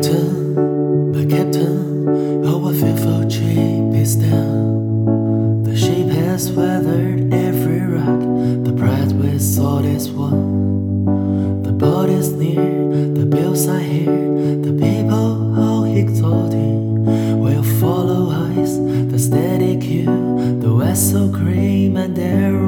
Captain, my captain, our feel ship is down. The ship has weathered every rock, the prize we sought is won. The boat is near, the bills are here, the people oh, all exalting. We'll follow eyes, the steady cue, the vessel cream and arrow.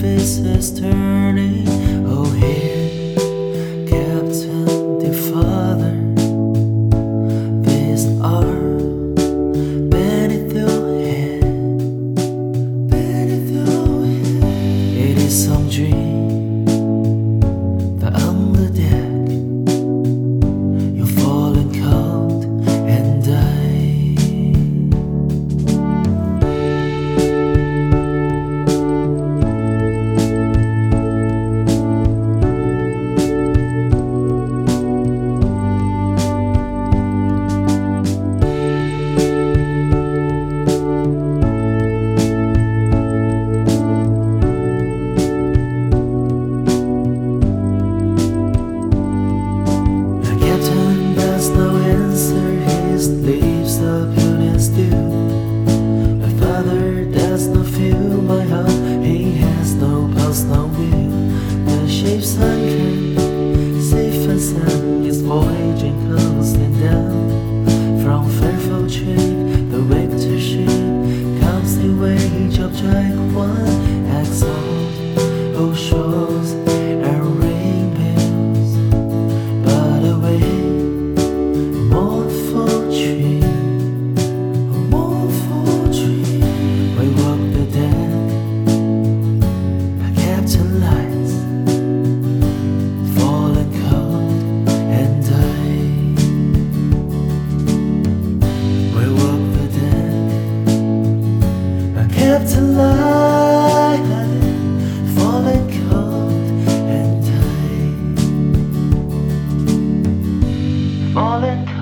Faces turning. Oh, here. love you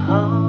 heart.